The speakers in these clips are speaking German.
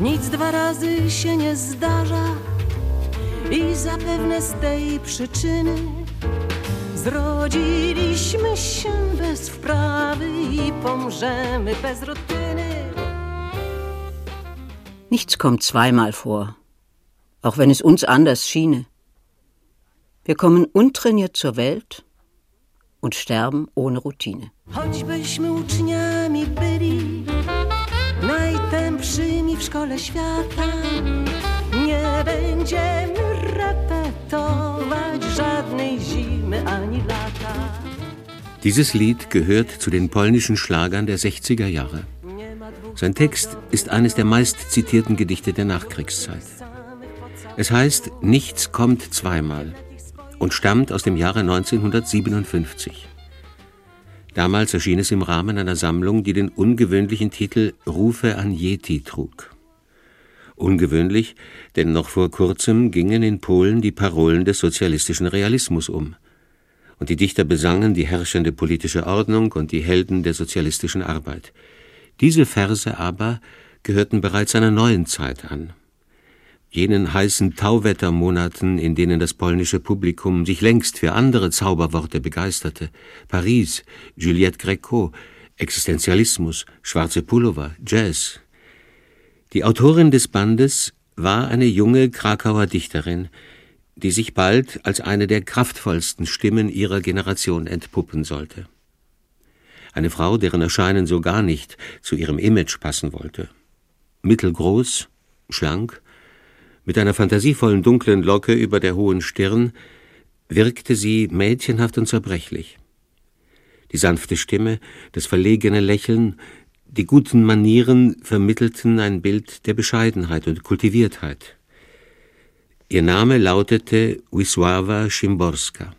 Nic dwa razy się nie zdarza i zapewne z tej przyczyny zrodziliśmy się bez wprawy i pomrzemy bez rutyny. Nichts kommt zweimal vor, auch wenn es uns anders schiene. Wir kommen untrainiert zur Welt und sterben ohne Routine. Choćbyśmy uczniami byli najtępszymi w szkole świata, nie będziemy repetować żadnej zimy ani lata. Dieses Lied gehört zu den polnischen Schlagern der 60er Jahre. Sein Text ist eines der meistzitierten Gedichte der Nachkriegszeit. Es heißt Nichts kommt zweimal und stammt aus dem Jahre 1957. Damals erschien es im Rahmen einer Sammlung, die den ungewöhnlichen Titel Rufe an Yeti trug. Ungewöhnlich, denn noch vor kurzem gingen in Polen die Parolen des sozialistischen Realismus um. Und die Dichter besangen die herrschende politische Ordnung und die Helden der sozialistischen Arbeit. Diese Verse aber gehörten bereits einer neuen Zeit an. Jenen heißen Tauwettermonaten, in denen das polnische Publikum sich längst für andere Zauberworte begeisterte. Paris, Juliette Greco, Existenzialismus, schwarze Pullover, Jazz. Die Autorin des Bandes war eine junge Krakauer Dichterin, die sich bald als eine der kraftvollsten Stimmen ihrer Generation entpuppen sollte. Eine Frau, deren Erscheinen so gar nicht zu ihrem Image passen wollte. Mittelgroß, schlank, mit einer fantasievollen dunklen Locke über der hohen Stirn, wirkte sie mädchenhaft und zerbrechlich. Die sanfte Stimme, das verlegene Lächeln, die guten Manieren vermittelten ein Bild der Bescheidenheit und Kultiviertheit. Ihr Name lautete Wisława Szymborska.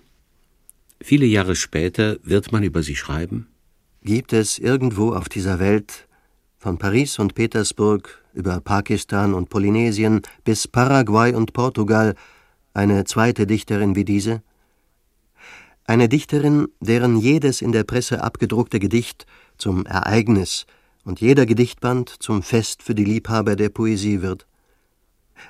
Viele Jahre später wird man über sie schreiben. Gibt es irgendwo auf dieser Welt, von Paris und Petersburg über Pakistan und Polynesien bis Paraguay und Portugal, eine zweite Dichterin wie diese? Eine Dichterin, deren jedes in der Presse abgedruckte Gedicht zum Ereignis und jeder Gedichtband zum Fest für die Liebhaber der Poesie wird.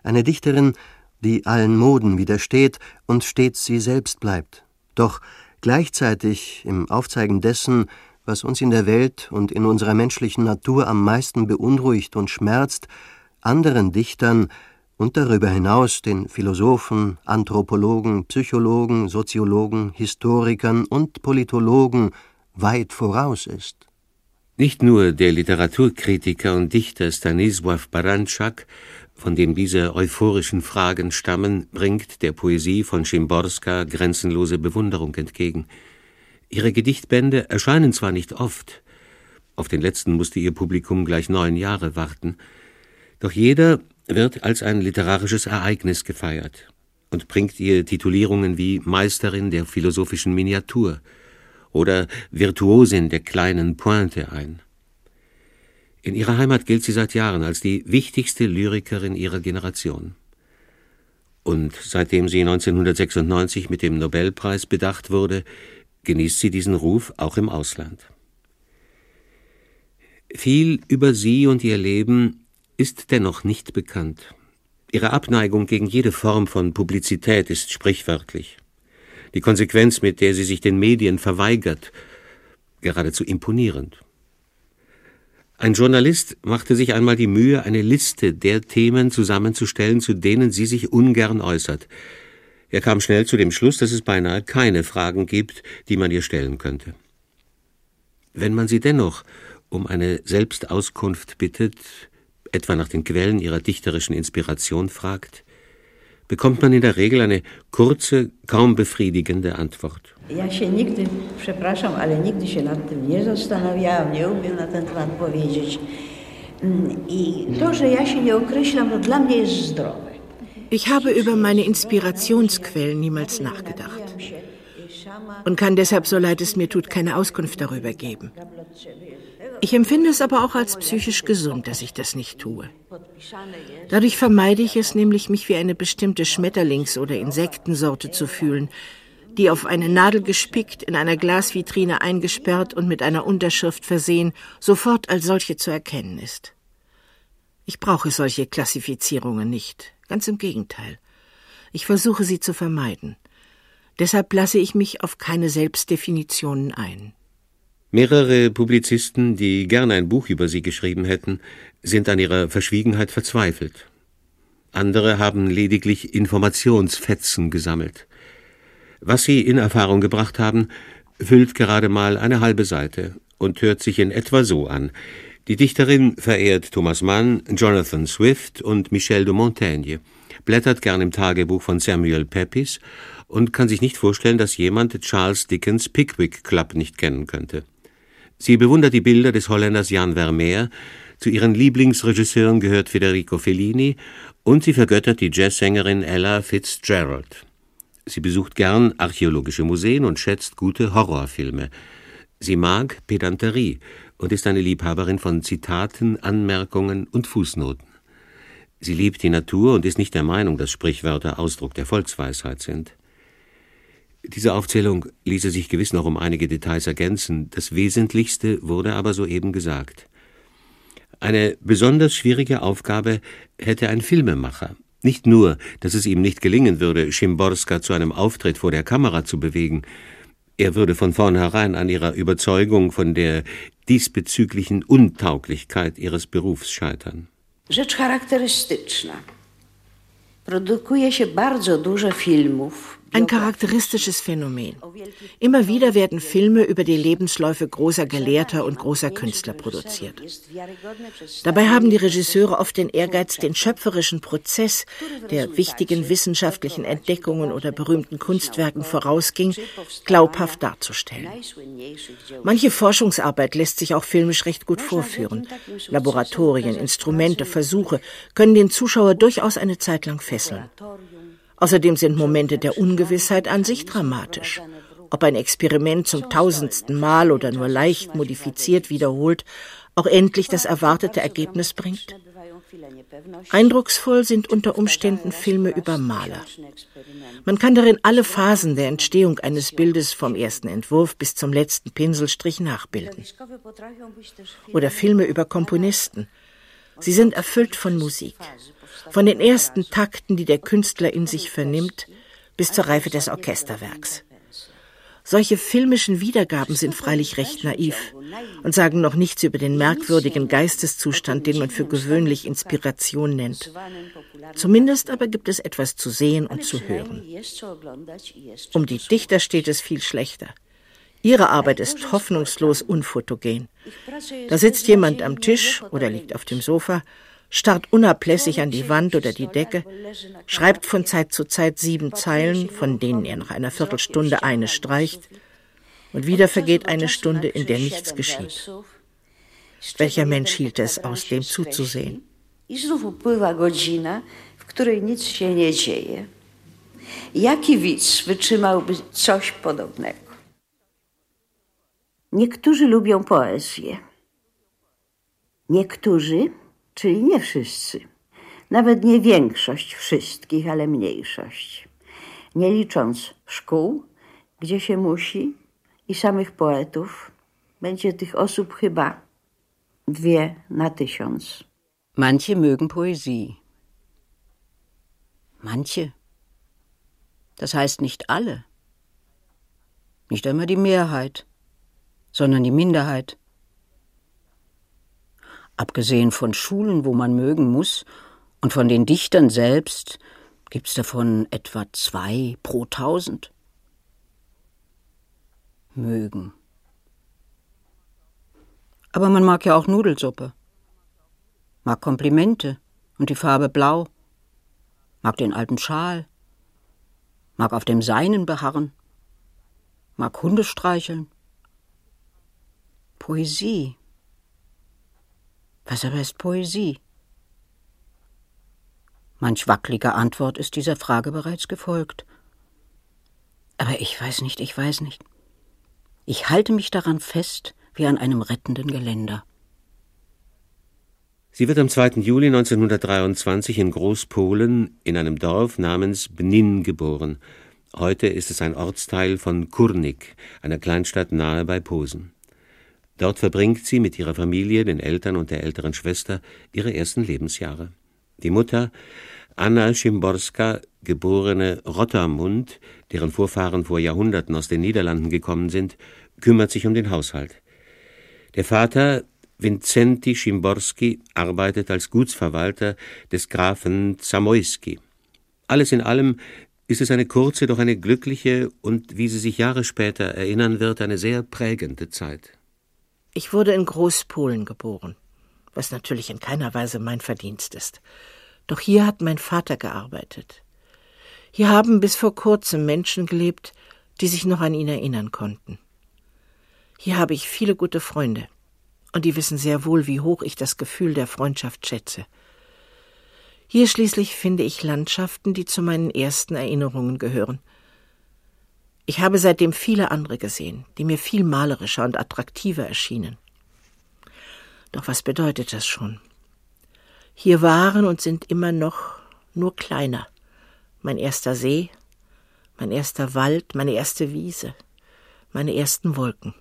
Eine Dichterin, die allen Moden widersteht und stets sie selbst bleibt, doch gleichzeitig im Aufzeigen dessen, was uns in der Welt und in unserer menschlichen Natur am meisten beunruhigt und schmerzt, anderen Dichtern und darüber hinaus den Philosophen, Anthropologen, Psychologen, Soziologen, Historikern und Politologen weit voraus ist. Nicht nur der Literaturkritiker und Dichter Stanisław Baranczak, von dem diese euphorischen Fragen stammen, bringt der Poesie von Szymborska grenzenlose Bewunderung entgegen – Ihre Gedichtbände erscheinen zwar nicht oft, auf den letzten musste ihr Publikum gleich neun Jahre warten, doch jeder wird als ein literarisches Ereignis gefeiert und bringt ihr Titulierungen wie Meisterin der philosophischen Miniatur oder Virtuosin der kleinen Pointe ein. In ihrer Heimat gilt sie seit Jahren als die wichtigste Lyrikerin ihrer Generation. Und seitdem sie 1996 mit dem Nobelpreis bedacht wurde, genießt sie diesen Ruf auch im Ausland. Viel über sie und ihr Leben ist dennoch nicht bekannt. Ihre Abneigung gegen jede Form von Publizität ist sprichwörtlich. Die Konsequenz, mit der sie sich den Medien verweigert, geradezu imponierend. Ein Journalist machte sich einmal die Mühe, eine Liste der Themen zusammenzustellen, zu denen sie sich ungern äußert. Er kam schnell zu dem Schluss, dass es beinahe keine Fragen gibt, die man ihr stellen könnte. Wenn man sie dennoch um eine Selbstauskunft bittet, etwa nach den Quellen ihrer dichterischen Inspiration fragt, bekommt man in der Regel eine kurze, kaum befriedigende Antwort. Ja się nigdy, przepraszam, ale nigdy się nad tym nie zastanawiałam, nie umiem na ten temat powiedzieć. Mm, I to, że ja się nie określam, to dla mnie jest zdrowe. Ich habe über meine Inspirationsquellen niemals nachgedacht und kann deshalb, so leid es mir tut, keine Auskunft darüber geben. Ich empfinde es aber auch als psychisch gesund, dass ich das nicht tue. Dadurch vermeide ich es nämlich, mich wie eine bestimmte Schmetterlings- oder Insektensorte zu fühlen, die auf eine Nadel gespickt, in einer Glasvitrine eingesperrt und mit einer Unterschrift versehen, sofort als solche zu erkennen ist. Ich brauche solche Klassifizierungen nicht, ganz im Gegenteil. Ich versuche sie zu vermeiden. Deshalb lasse ich mich auf keine Selbstdefinitionen ein. Mehrere Publizisten, die gern ein Buch über sie geschrieben hätten, sind an ihrer Verschwiegenheit verzweifelt. Andere haben lediglich Informationsfetzen gesammelt. Was sie in Erfahrung gebracht haben, füllt gerade mal eine halbe Seite und hört sich in etwa so an. Die Dichterin verehrt Thomas Mann, Jonathan Swift und Michel de Montaigne, blättert gern im Tagebuch von Samuel Pepys und kann sich nicht vorstellen, dass jemand Charles Dickens Pickwick Club nicht kennen könnte. Sie bewundert die Bilder des Holländers Jan Vermeer, zu ihren Lieblingsregisseuren gehört Federico Fellini und sie vergöttert die Jazzsängerin Ella Fitzgerald. Sie besucht gern archäologische Museen und schätzt gute Horrorfilme. Sie mag Pedanterie und ist eine Liebhaberin von Zitaten, Anmerkungen und Fußnoten. Sie liebt die Natur und ist nicht der Meinung, dass Sprichwörter Ausdruck der Volksweisheit sind. Diese Aufzählung ließe sich gewiss noch um einige Details ergänzen, das Wesentlichste wurde aber soeben gesagt. Eine besonders schwierige Aufgabe hätte ein Filmemacher. Nicht nur, dass es ihm nicht gelingen würde, Schimborska zu einem Auftritt vor der Kamera zu bewegen, er würde von vornherein an ihrer Überzeugung von der diesbezüglichen Untauglichkeit ihres Berufs scheitern. Rzecz charakterystyczna. Produkuje się bardzo dużo filmów ein charakteristisches Phänomen. Immer wieder werden Filme über die Lebensläufe großer Gelehrter und großer Künstler produziert. Dabei haben die Regisseure oft den Ehrgeiz, den schöpferischen Prozess, der wichtigen wissenschaftlichen Entdeckungen oder berühmten Kunstwerken vorausging, glaubhaft darzustellen. Manche Forschungsarbeit lässt sich auch filmisch recht gut vorführen. Laboratorien, Instrumente, Versuche können den Zuschauer durchaus eine Zeit lang fesseln. Außerdem sind Momente der Ungewissheit an sich dramatisch. Ob ein Experiment zum tausendsten Mal oder nur leicht modifiziert wiederholt auch endlich das erwartete Ergebnis bringt? Eindrucksvoll sind unter Umständen Filme über Maler. Man kann darin alle Phasen der Entstehung eines Bildes vom ersten Entwurf bis zum letzten Pinselstrich nachbilden. Oder Filme über Komponisten. Sie sind erfüllt von Musik von den ersten Takten, die der Künstler in sich vernimmt, bis zur Reife des Orchesterwerks. Solche filmischen Wiedergaben sind freilich recht naiv und sagen noch nichts über den merkwürdigen Geisteszustand, den man für gewöhnlich Inspiration nennt. Zumindest aber gibt es etwas zu sehen und zu hören. Um die Dichter steht es viel schlechter. Ihre Arbeit ist hoffnungslos unfotogen. Da sitzt jemand am Tisch oder liegt auf dem Sofa starrt unablässig an die Wand oder die Decke, schreibt von Zeit zu Zeit sieben Zeilen, von denen er nach einer Viertelstunde eine streicht, und wieder vergeht eine Stunde, in der nichts geschieht. Welcher Mensch hielt es aus, dem zuzusehen? Jaki widz wytrzymałby coś podobnego? Niektórzy lubią poezję. Niektórzy czyli nie wszyscy. Nawet nie większość wszystkich, ale mniejszość. Nie licząc szkół, gdzie się musi, i samych poetów, będzie tych osób chyba dwie na tysiąc. Manche mögen Poesie. Manche. Das heißt nicht alle. Nicht einmal die Mehrheit, sondern die Minderheit. Abgesehen von Schulen, wo man mögen muss, und von den Dichtern selbst gibt's davon etwa zwei pro tausend. Mögen. Aber man mag ja auch Nudelsuppe, mag Komplimente und die Farbe blau, mag den alten Schal, mag auf dem Seinen beharren, mag Hunde streicheln. Poesie. Was aber ist Poesie? Manch wackeliger Antwort ist dieser Frage bereits gefolgt. Aber ich weiß nicht, ich weiß nicht. Ich halte mich daran fest wie an einem rettenden Geländer. Sie wird am 2. Juli 1923 in Großpolen in einem Dorf namens Bnin geboren, Heute ist es ein Ortsteil von Kurnik, einer Kleinstadt nahe bei Posen. Dort verbringt sie mit ihrer Familie, den Eltern und der älteren Schwester ihre ersten Lebensjahre. Die Mutter, Anna Schimborska, geborene Rottermund, deren Vorfahren vor Jahrhunderten aus den Niederlanden gekommen sind, kümmert sich um den Haushalt. Der Vater, Vincenti Schimborski, arbeitet als Gutsverwalter des Grafen Zamoyski. Alles in allem ist es eine kurze, doch eine glückliche und, wie sie sich Jahre später erinnern wird, eine sehr prägende Zeit. Ich wurde in Großpolen geboren, was natürlich in keiner Weise mein Verdienst ist. Doch hier hat mein Vater gearbeitet. Hier haben bis vor kurzem Menschen gelebt, die sich noch an ihn erinnern konnten. Hier habe ich viele gute Freunde, und die wissen sehr wohl, wie hoch ich das Gefühl der Freundschaft schätze. Hier schließlich finde ich Landschaften, die zu meinen ersten Erinnerungen gehören. Ich habe seitdem viele andere gesehen, die mir viel malerischer und attraktiver erschienen. Doch was bedeutet das schon? Hier waren und sind immer noch nur kleiner. Mein erster See, mein erster Wald, meine erste Wiese, meine ersten Wolken.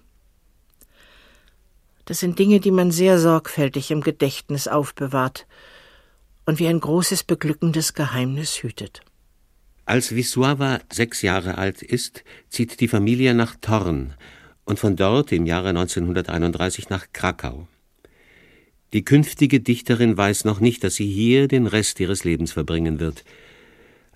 Das sind Dinge, die man sehr sorgfältig im Gedächtnis aufbewahrt und wie ein großes beglückendes Geheimnis hütet. Als Wisława sechs Jahre alt ist, zieht die Familie nach Thorn und von dort im Jahre 1931 nach Krakau. Die künftige Dichterin weiß noch nicht, dass sie hier den Rest ihres Lebens verbringen wird.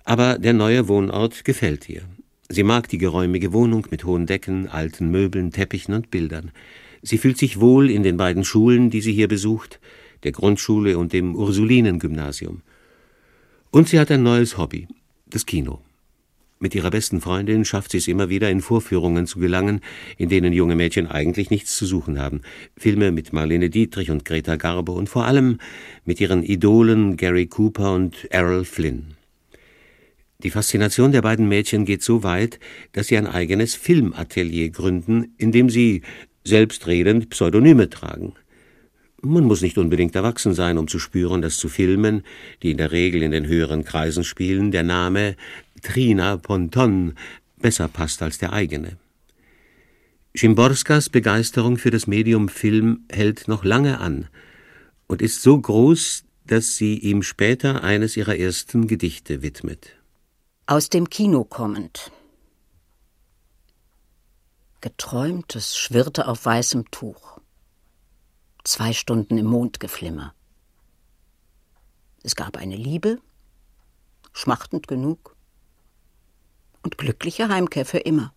Aber der neue Wohnort gefällt ihr. Sie mag die geräumige Wohnung mit hohen Decken, alten Möbeln, Teppichen und Bildern. Sie fühlt sich wohl in den beiden Schulen, die sie hier besucht, der Grundschule und dem Ursulinengymnasium. Und sie hat ein neues Hobby, das Kino. Mit ihrer besten Freundin schafft sie es immer wieder, in Vorführungen zu gelangen, in denen junge Mädchen eigentlich nichts zu suchen haben. Filme mit Marlene Dietrich und Greta Garbo und vor allem mit ihren Idolen Gary Cooper und Errol Flynn. Die Faszination der beiden Mädchen geht so weit, dass sie ein eigenes Filmatelier gründen, in dem sie, selbstredend, Pseudonyme tragen. Man muss nicht unbedingt erwachsen sein, um zu spüren, dass zu Filmen, die in der Regel in den höheren Kreisen spielen, der Name Trina Ponton besser passt als der eigene. Schimborskas Begeisterung für das Medium Film hält noch lange an und ist so groß, dass sie ihm später eines ihrer ersten Gedichte widmet. Aus dem Kino kommend. Geträumtes schwirrte auf weißem Tuch. Zwei Stunden im Mondgeflimmer. Es gab eine Liebe, schmachtend genug, und glückliche Heimkehr für immer.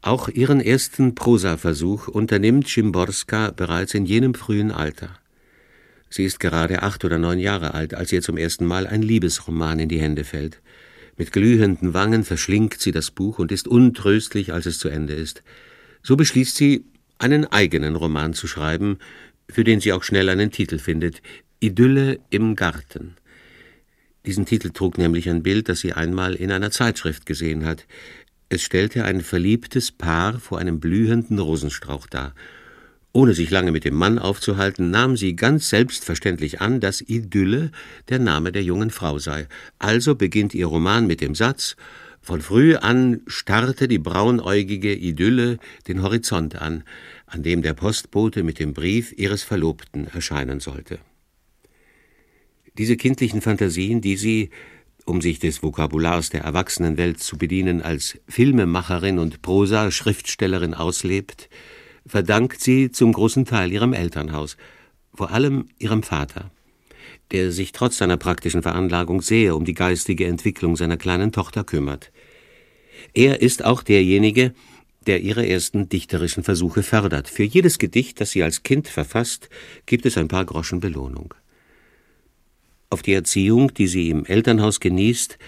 Auch ihren ersten Prosaversuch unternimmt Schimborska bereits in jenem frühen Alter. Sie ist gerade acht oder neun Jahre alt, als ihr zum ersten Mal ein Liebesroman in die Hände fällt. Mit glühenden Wangen verschlingt sie das Buch und ist untröstlich, als es zu Ende ist. So beschließt sie, einen eigenen Roman zu schreiben, für den sie auch schnell einen Titel findet Idylle im Garten. Diesen Titel trug nämlich ein Bild, das sie einmal in einer Zeitschrift gesehen hat. Es stellte ein verliebtes Paar vor einem blühenden Rosenstrauch dar. Ohne sich lange mit dem Mann aufzuhalten, nahm sie ganz selbstverständlich an, dass Idylle der Name der jungen Frau sei. Also beginnt ihr Roman mit dem Satz Von früh an starrte die braunäugige Idylle den Horizont an, an dem der Postbote mit dem Brief ihres Verlobten erscheinen sollte. Diese kindlichen Fantasien, die sie, um sich des Vokabulars der Erwachsenenwelt zu bedienen, als Filmemacherin und Prosa-Schriftstellerin auslebt, verdankt sie zum großen Teil ihrem Elternhaus, vor allem ihrem Vater, der sich trotz seiner praktischen Veranlagung sehr um die geistige Entwicklung seiner kleinen Tochter kümmert. Er ist auch derjenige, der ihre ersten dichterischen Versuche fördert. Für jedes Gedicht, das sie als Kind verfasst, gibt es ein paar Groschen Belohnung. Auf die Erziehung, die sie im Elternhaus genießt,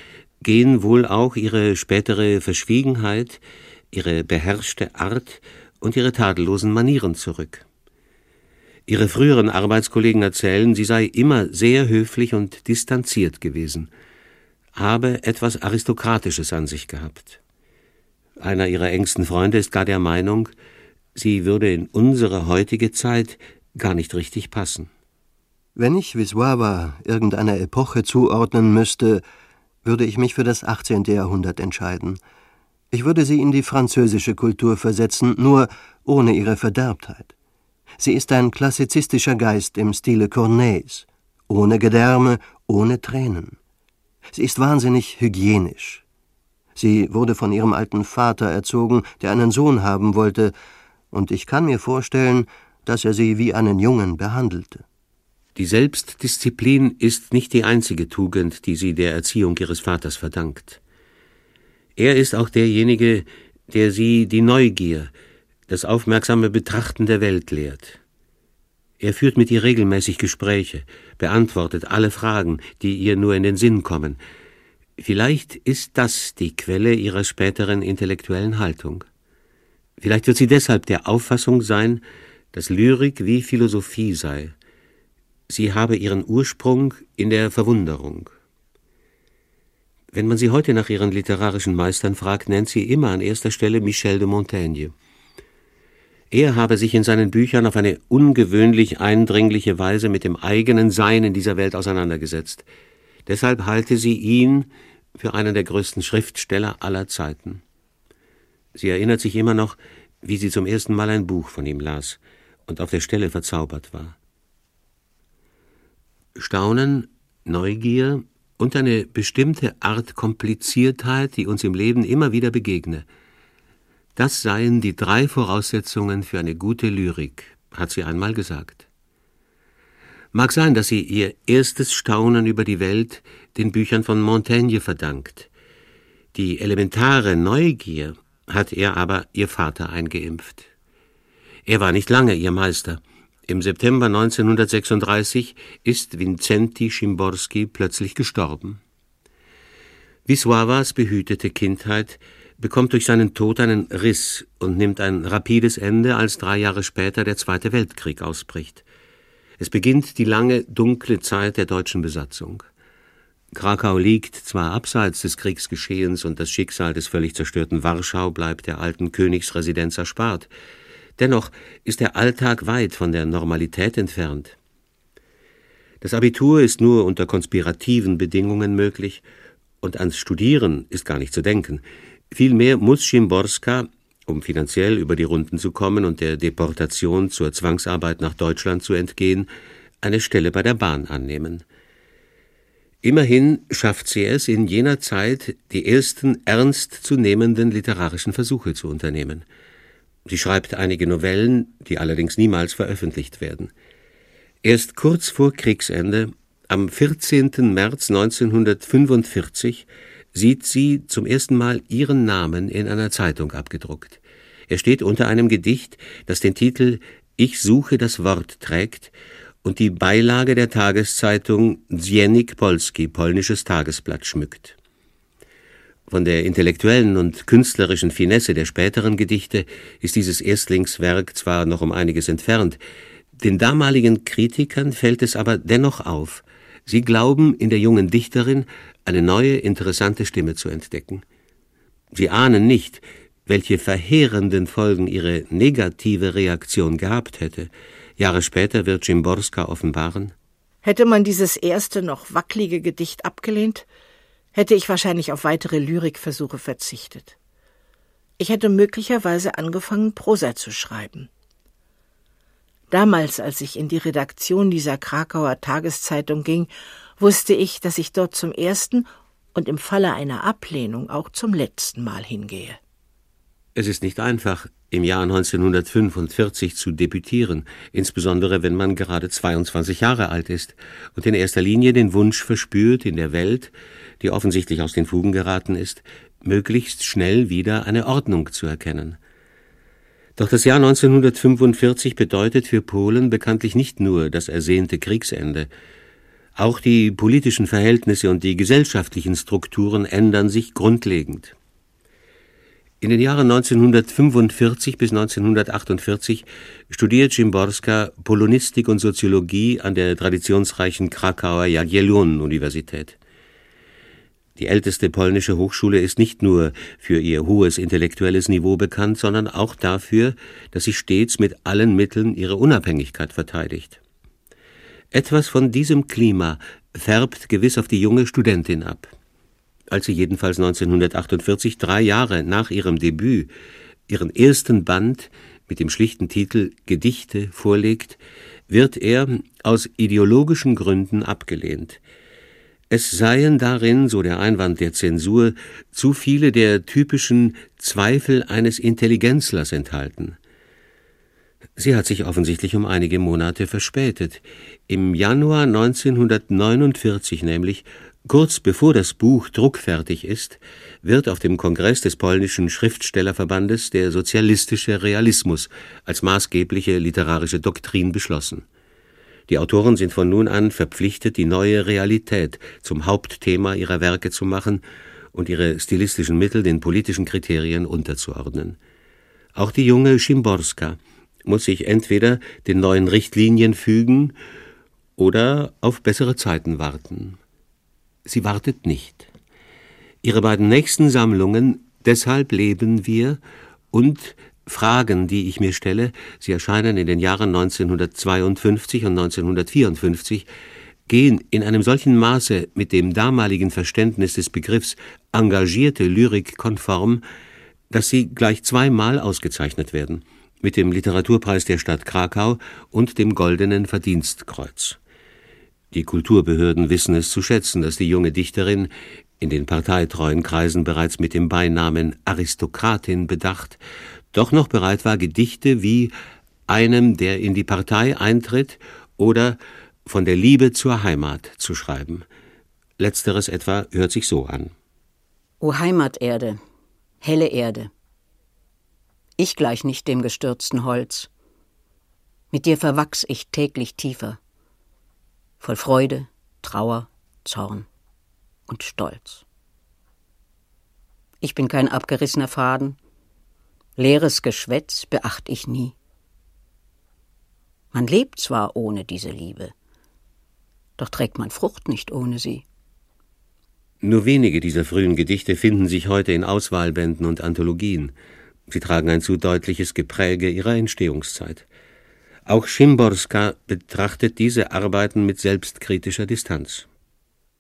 gehen wohl auch ihre spätere Verschwiegenheit, ihre beherrschte Art und ihre tadellosen Manieren zurück. Ihre früheren Arbeitskollegen erzählen, sie sei immer sehr höflich und distanziert gewesen, habe etwas Aristokratisches an sich gehabt. Einer ihrer engsten Freunde ist gar der Meinung, sie würde in unsere heutige Zeit gar nicht richtig passen. Wenn ich Wisława irgendeiner Epoche zuordnen müsste, würde ich mich für das 18. Jahrhundert entscheiden. Ich würde sie in die französische Kultur versetzen, nur ohne ihre Verderbtheit. Sie ist ein klassizistischer Geist im Stile Corneilles, ohne Gedärme, ohne Tränen. Sie ist wahnsinnig hygienisch. Sie wurde von ihrem alten Vater erzogen, der einen Sohn haben wollte, und ich kann mir vorstellen, dass er sie wie einen Jungen behandelte. Die Selbstdisziplin ist nicht die einzige Tugend, die sie der Erziehung ihres Vaters verdankt. Er ist auch derjenige, der sie die Neugier, das aufmerksame Betrachten der Welt lehrt. Er führt mit ihr regelmäßig Gespräche, beantwortet alle Fragen, die ihr nur in den Sinn kommen. Vielleicht ist das die Quelle ihrer späteren intellektuellen Haltung. Vielleicht wird sie deshalb der Auffassung sein, dass Lyrik wie Philosophie sei, sie habe ihren Ursprung in der Verwunderung. Wenn man sie heute nach ihren literarischen Meistern fragt, nennt sie immer an erster Stelle Michel de Montaigne. Er habe sich in seinen Büchern auf eine ungewöhnlich eindringliche Weise mit dem eigenen Sein in dieser Welt auseinandergesetzt. Deshalb halte sie ihn für einen der größten Schriftsteller aller Zeiten. Sie erinnert sich immer noch, wie sie zum ersten Mal ein Buch von ihm las und auf der Stelle verzaubert war. Staunen, Neugier und eine bestimmte Art Kompliziertheit, die uns im Leben immer wieder begegne. Das seien die drei Voraussetzungen für eine gute Lyrik, hat sie einmal gesagt. Mag sein, dass sie ihr erstes Staunen über die Welt den Büchern von Montaigne verdankt. Die elementare Neugier hat er aber ihr Vater eingeimpft. Er war nicht lange ihr Meister. Im September 1936 ist Vincenti Szymborski plötzlich gestorben. Wisławas behütete Kindheit bekommt durch seinen Tod einen Riss und nimmt ein rapides Ende, als drei Jahre später der Zweite Weltkrieg ausbricht. Es beginnt die lange, dunkle Zeit der deutschen Besatzung. Krakau liegt zwar abseits des Kriegsgeschehens und das Schicksal des völlig zerstörten Warschau bleibt der alten Königsresidenz erspart, Dennoch ist der Alltag weit von der Normalität entfernt. Das Abitur ist nur unter konspirativen Bedingungen möglich und ans Studieren ist gar nicht zu denken. Vielmehr muss Schimborska, um finanziell über die Runden zu kommen und der Deportation zur Zwangsarbeit nach Deutschland zu entgehen, eine Stelle bei der Bahn annehmen. Immerhin schafft sie es in jener Zeit, die ersten ernst zu nehmenden literarischen Versuche zu unternehmen. Sie schreibt einige Novellen, die allerdings niemals veröffentlicht werden. Erst kurz vor Kriegsende, am 14. März 1945, sieht sie zum ersten Mal ihren Namen in einer Zeitung abgedruckt. Er steht unter einem Gedicht, das den Titel Ich suche das Wort trägt und die Beilage der Tageszeitung Dziennik Polski, polnisches Tagesblatt, schmückt. Von der intellektuellen und künstlerischen Finesse der späteren Gedichte ist dieses Erstlingswerk zwar noch um einiges entfernt, den damaligen Kritikern fällt es aber dennoch auf. Sie glauben, in der jungen Dichterin eine neue, interessante Stimme zu entdecken. Sie ahnen nicht, welche verheerenden Folgen ihre negative Reaktion gehabt hätte. Jahre später wird Szymborska offenbaren. Hätte man dieses erste noch wackelige Gedicht abgelehnt, hätte ich wahrscheinlich auf weitere Lyrikversuche verzichtet. Ich hätte möglicherweise angefangen, Prosa zu schreiben. Damals, als ich in die Redaktion dieser Krakauer Tageszeitung ging, wusste ich, dass ich dort zum ersten und im Falle einer Ablehnung auch zum letzten Mal hingehe. Es ist nicht einfach, im Jahr 1945 zu debütieren, insbesondere wenn man gerade 22 Jahre alt ist und in erster Linie den Wunsch verspürt, in der Welt, die offensichtlich aus den Fugen geraten ist, möglichst schnell wieder eine Ordnung zu erkennen. Doch das Jahr 1945 bedeutet für Polen bekanntlich nicht nur das ersehnte Kriegsende. Auch die politischen Verhältnisse und die gesellschaftlichen Strukturen ändern sich grundlegend. In den Jahren 1945 bis 1948 studiert Szymborska Polonistik und Soziologie an der traditionsreichen Krakauer Jagiellon-Universität. Die älteste polnische Hochschule ist nicht nur für ihr hohes intellektuelles Niveau bekannt, sondern auch dafür, dass sie stets mit allen Mitteln ihre Unabhängigkeit verteidigt. Etwas von diesem Klima färbt gewiss auf die junge Studentin ab. als sie jedenfalls 1948, drei Jahre nach ihrem Debüt, ihren ersten Band mit dem schlichten Titel Gedichte vorlegt, wird er aus ideologischen Gründen abgelehnt. Es seien darin, so der Einwand der Zensur, zu viele der typischen Zweifel eines Intelligenzlers enthalten. Sie hat sich offensichtlich um einige Monate verspätet. Im Januar 1949 nämlich, kurz bevor das Buch druckfertig ist, wird auf dem Kongress des polnischen Schriftstellerverbandes der sozialistische Realismus als maßgebliche literarische Doktrin beschlossen. Die Autoren sind von nun an verpflichtet, die neue Realität zum Hauptthema ihrer Werke zu machen und ihre stilistischen Mittel den politischen Kriterien unterzuordnen. Auch die junge Schimborska muss sich entweder den neuen Richtlinien fügen oder auf bessere Zeiten warten. Sie wartet nicht. Ihre beiden nächsten Sammlungen Deshalb leben wir und Fragen, die ich mir stelle, sie erscheinen in den Jahren 1952 und 1954, gehen in einem solchen Maße mit dem damaligen Verständnis des Begriffs engagierte Lyrik konform, dass sie gleich zweimal ausgezeichnet werden mit dem Literaturpreis der Stadt Krakau und dem Goldenen Verdienstkreuz. Die Kulturbehörden wissen es zu schätzen, dass die junge Dichterin, in den parteitreuen Kreisen bereits mit dem Beinamen Aristokratin bedacht, doch noch bereit war, Gedichte wie einem, der in die Partei eintritt, oder von der Liebe zur Heimat zu schreiben. Letzteres etwa hört sich so an. O Heimaterde, helle Erde, ich gleich nicht dem gestürzten Holz. Mit dir verwachs ich täglich tiefer, voll Freude, Trauer, Zorn und Stolz. Ich bin kein abgerissener Faden, leeres Geschwätz beacht ich nie. Man lebt zwar ohne diese Liebe, doch trägt man Frucht nicht ohne sie. Nur wenige dieser frühen Gedichte finden sich heute in Auswahlbänden und Anthologien. Sie tragen ein zu deutliches Gepräge ihrer Entstehungszeit. Auch Schimborska betrachtet diese Arbeiten mit selbstkritischer Distanz.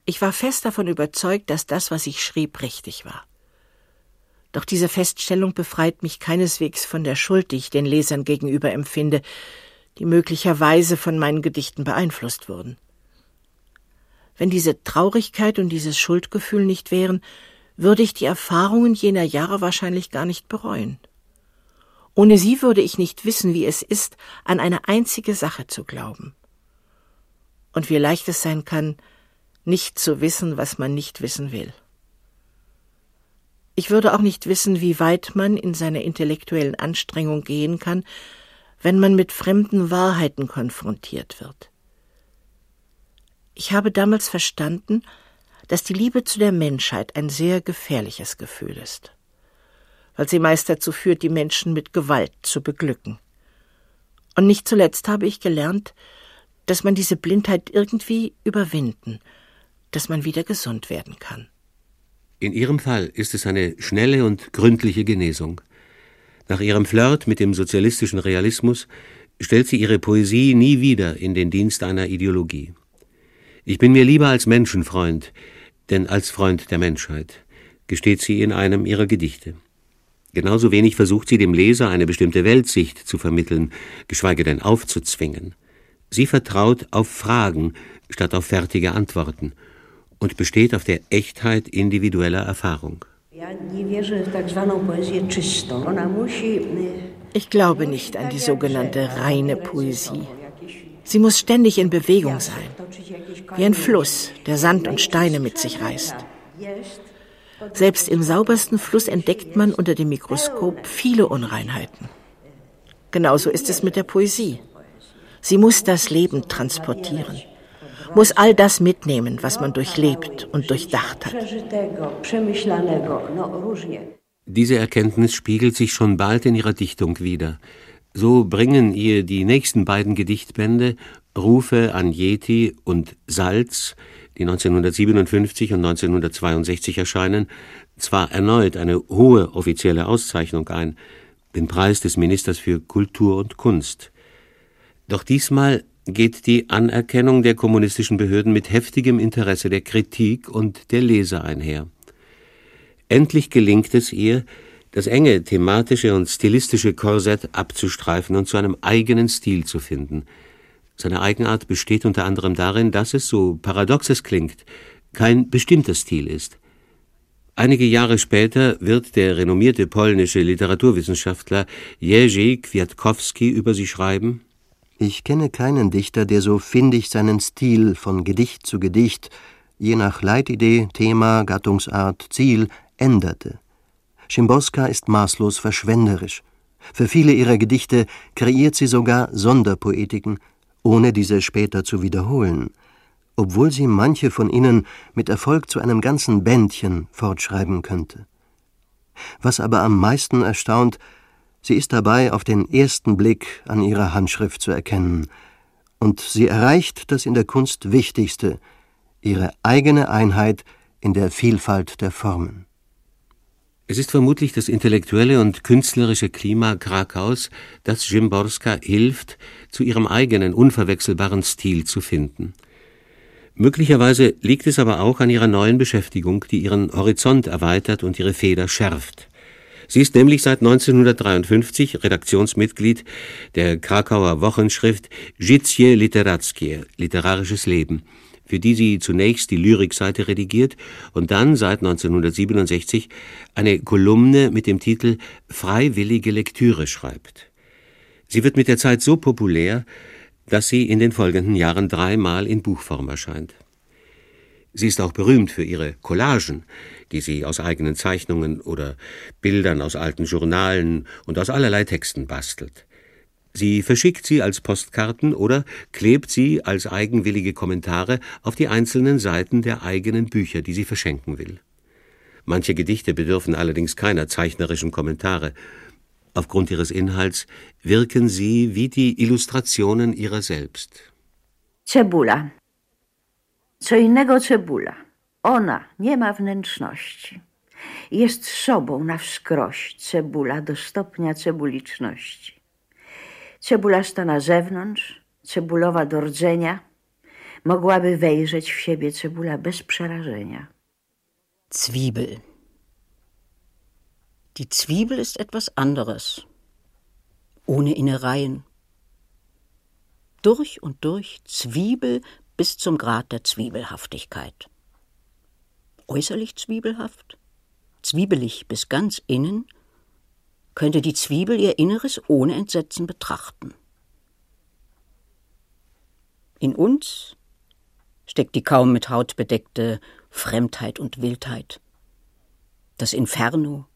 Ich war fest davon überzeugt, dass das, was ich schrieb, richtig war. Doch diese Feststellung befreit mich keineswegs von der Schuld, die ich den Lesern gegenüber empfinde, die möglicherweise von meinen Gedichten beeinflusst wurden. Wenn diese Traurigkeit und dieses Schuldgefühl nicht wären, würde ich die Erfahrungen jener Jahre wahrscheinlich gar nicht bereuen. Ohne sie würde ich nicht wissen, wie es ist, an eine einzige Sache zu glauben. Und wie leicht es sein kann, nicht zu wissen, was man nicht wissen will. Ich würde auch nicht wissen, wie weit man in seiner intellektuellen Anstrengung gehen kann, wenn man mit fremden Wahrheiten konfrontiert wird. Ich habe damals verstanden, dass die Liebe zu der Menschheit ein sehr gefährliches Gefühl ist, weil sie meist dazu führt, die Menschen mit Gewalt zu beglücken. Und nicht zuletzt habe ich gelernt, dass man diese Blindheit irgendwie überwinden, dass man wieder gesund werden kann. In Ihrem Fall ist es eine schnelle und gründliche Genesung. Nach ihrem Flirt mit dem sozialistischen Realismus stellt sie ihre Poesie nie wieder in den Dienst einer Ideologie. Ich bin mir lieber als Menschenfreund, denn als Freund der Menschheit, gesteht sie in einem ihrer Gedichte. Genauso wenig versucht sie dem Leser eine bestimmte Weltsicht zu vermitteln, geschweige denn aufzuzwingen. Sie vertraut auf Fragen statt auf fertige Antworten und besteht auf der Echtheit individueller Erfahrung. Ich glaube nicht an die sogenannte reine Poesie. Sie muss ständig in Bewegung sein, wie ein Fluss, der Sand und Steine mit sich reißt. Selbst im saubersten Fluss entdeckt man unter dem Mikroskop viele Unreinheiten. Genauso ist es mit der Poesie. Sie muss das Leben transportieren, muss all das mitnehmen, was man durchlebt und durchdacht hat. Diese Erkenntnis spiegelt sich schon bald in ihrer Dichtung wider. So bringen ihr die nächsten beiden Gedichtbände Rufe an Yeti und Salz, die 1957 und 1962 erscheinen, zwar erneut eine hohe offizielle Auszeichnung ein, den Preis des Ministers für Kultur und Kunst. Doch diesmal geht die Anerkennung der kommunistischen Behörden mit heftigem Interesse der Kritik und der Leser einher. Endlich gelingt es ihr, das enge thematische und stilistische Korsett abzustreifen und zu einem eigenen Stil zu finden. Seine Eigenart besteht unter anderem darin, dass es, so paradox es klingt, kein bestimmter Stil ist. Einige Jahre später wird der renommierte polnische Literaturwissenschaftler Jerzy Kwiatkowski über sie schreiben Ich kenne keinen Dichter, der so findig seinen Stil von Gedicht zu Gedicht, je nach Leitidee, Thema, Gattungsart, Ziel, änderte. Szymborska ist maßlos verschwenderisch. Für viele ihrer Gedichte kreiert sie sogar Sonderpoetiken, ohne diese später zu wiederholen, obwohl sie manche von ihnen mit Erfolg zu einem ganzen Bändchen fortschreiben könnte. Was aber am meisten erstaunt, sie ist dabei auf den ersten Blick an ihrer Handschrift zu erkennen, und sie erreicht das in der Kunst Wichtigste, ihre eigene Einheit in der Vielfalt der Formen. Es ist vermutlich das intellektuelle und künstlerische Klima Krakaus, das Szymborska hilft, zu ihrem eigenen unverwechselbaren Stil zu finden. Möglicherweise liegt es aber auch an ihrer neuen Beschäftigung, die ihren Horizont erweitert und ihre Feder schärft. Sie ist nämlich seit 1953 Redaktionsmitglied der Krakauer Wochenschrift Życie Literackie, literarisches Leben, für die sie zunächst die Lyrikseite redigiert und dann seit 1967 eine Kolumne mit dem Titel Freiwillige Lektüre schreibt. Sie wird mit der Zeit so populär, dass sie in den folgenden Jahren dreimal in Buchform erscheint. Sie ist auch berühmt für ihre Collagen, die sie aus eigenen Zeichnungen oder Bildern aus alten Journalen und aus allerlei Texten bastelt. Sie verschickt sie als Postkarten oder klebt sie als eigenwillige Kommentare auf die einzelnen Seiten der eigenen Bücher, die sie verschenken will. Manche Gedichte bedürfen allerdings keiner zeichnerischen Kommentare. Aufgrund ihres Inhalts wirken sie wie die Illustrationen ihrer selbst. Cebula. Co innego cebula. Ona nie ma wnętrzności. Jest sobą na wskroś cebula do stopnia cebuliczności. Cebulasta na zewnątrz, cebulowa do rdzenia, mogłaby wejrzeć w siebie cebula bez przerażenia. Zwiebel. Die Zwiebel ist etwas anderes, ohne Innereien. Durch und durch Zwiebel bis zum Grad der Zwiebelhaftigkeit. Äußerlich zwiebelhaft, zwiebelig bis ganz innen, könnte die Zwiebel ihr Inneres ohne Entsetzen betrachten. In uns steckt die kaum mit Haut bedeckte Fremdheit und Wildheit, das Inferno,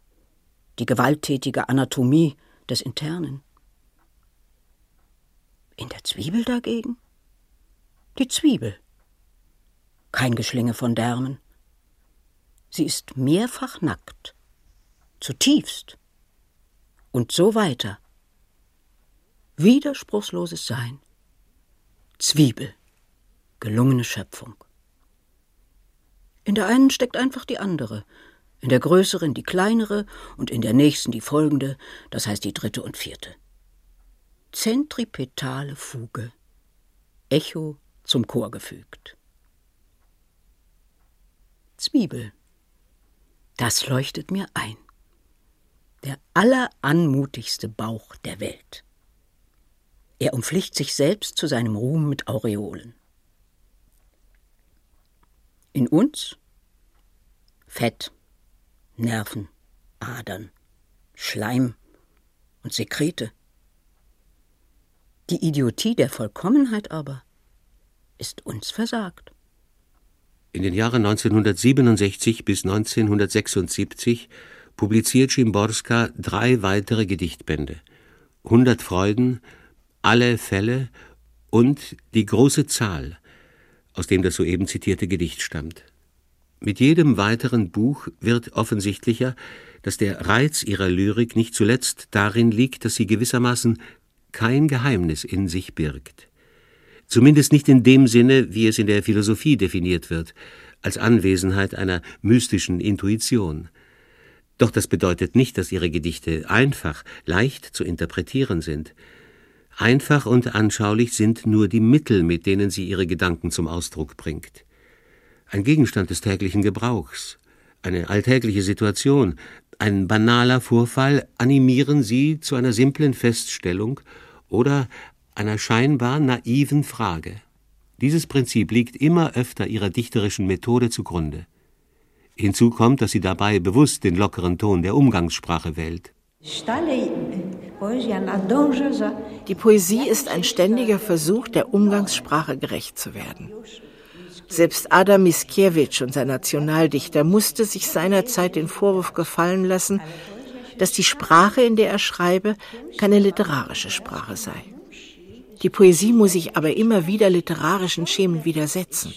die gewalttätige Anatomie des Internen. In der Zwiebel dagegen? Die Zwiebel. Kein Geschlinge von Därmen. Sie ist mehrfach nackt, zutiefst und so weiter. Widerspruchsloses Sein. Zwiebel. Gelungene Schöpfung. In der einen steckt einfach die andere, in der größeren die kleinere und in der nächsten die folgende, das heißt die dritte und vierte. Zentripetale Fuge. Echo zum Chor gefügt. Zwiebel. Das leuchtet mir ein der alleranmutigste Bauch der Welt. Er umflicht sich selbst zu seinem Ruhm mit Aureolen. In uns Fett, Nerven, Adern, Schleim und Sekrete. Die Idiotie der Vollkommenheit aber ist uns versagt. In den Jahren 1967 bis 1976 publiziert Szymborska drei weitere Gedichtbände: Hundert Freuden, Alle Fälle und Die große Zahl, aus dem das soeben zitierte Gedicht stammt. Mit jedem weiteren Buch wird offensichtlicher, dass der Reiz ihrer Lyrik nicht zuletzt darin liegt, dass sie gewissermaßen kein Geheimnis in sich birgt. Zumindest nicht in dem Sinne, wie es in der Philosophie definiert wird, als Anwesenheit einer mystischen Intuition. Doch das bedeutet nicht, dass ihre Gedichte einfach, leicht zu interpretieren sind. Einfach und anschaulich sind nur die Mittel, mit denen sie ihre Gedanken zum Ausdruck bringt. Ein Gegenstand des täglichen Gebrauchs, eine alltägliche Situation, ein banaler Vorfall animieren sie zu einer simplen Feststellung oder einer scheinbar naiven Frage. Dieses Prinzip liegt immer öfter ihrer dichterischen Methode zugrunde. Hinzu kommt, dass sie dabei bewusst den lockeren Ton der Umgangssprache wählt. Die Poesie ist ein ständiger Versuch, der Umgangssprache gerecht zu werden. Selbst Adam Mickiewicz, unser Nationaldichter, musste sich seinerzeit den Vorwurf gefallen lassen, dass die Sprache, in der er schreibe, keine literarische Sprache sei. Die Poesie muss sich aber immer wieder literarischen Schemen widersetzen.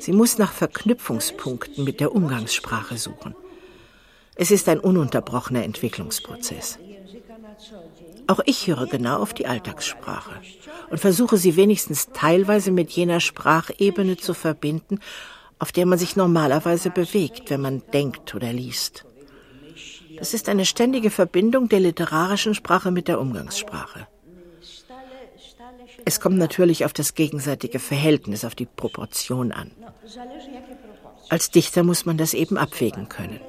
Sie muss nach Verknüpfungspunkten mit der Umgangssprache suchen. Es ist ein ununterbrochener Entwicklungsprozess. Auch ich höre genau auf die Alltagssprache und versuche sie wenigstens teilweise mit jener Sprachebene zu verbinden, auf der man sich normalerweise bewegt, wenn man denkt oder liest. Das ist eine ständige Verbindung der literarischen Sprache mit der Umgangssprache. Es kommt natürlich auf das gegenseitige Verhältnis, auf die Proportion an. Als Dichter muss man das eben abwägen können.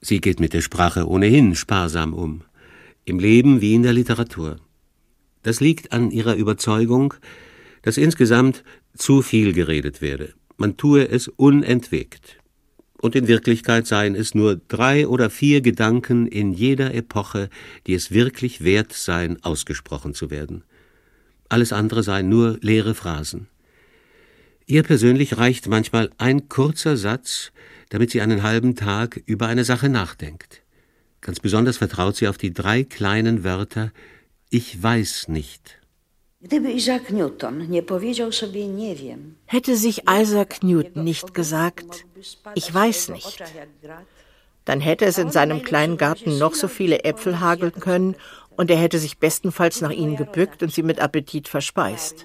Sie geht mit der Sprache ohnehin sparsam um, im Leben wie in der Literatur. Das liegt an ihrer Überzeugung, dass insgesamt zu viel geredet werde. Man tue es unentwegt. Und in Wirklichkeit seien es nur drei oder vier Gedanken in jeder Epoche, die es wirklich wert seien, ausgesprochen zu werden. Alles andere seien nur leere Phrasen. Ihr persönlich reicht manchmal ein kurzer Satz, damit sie einen halben Tag über eine Sache nachdenkt. Ganz besonders vertraut sie auf die drei kleinen Wörter Ich weiß nicht. Hätte sich Isaac Newton nicht gesagt, ich weiß nicht, dann hätte es in seinem kleinen Garten noch so viele Äpfel hageln können und er hätte sich bestenfalls nach ihnen gebückt und sie mit Appetit verspeist.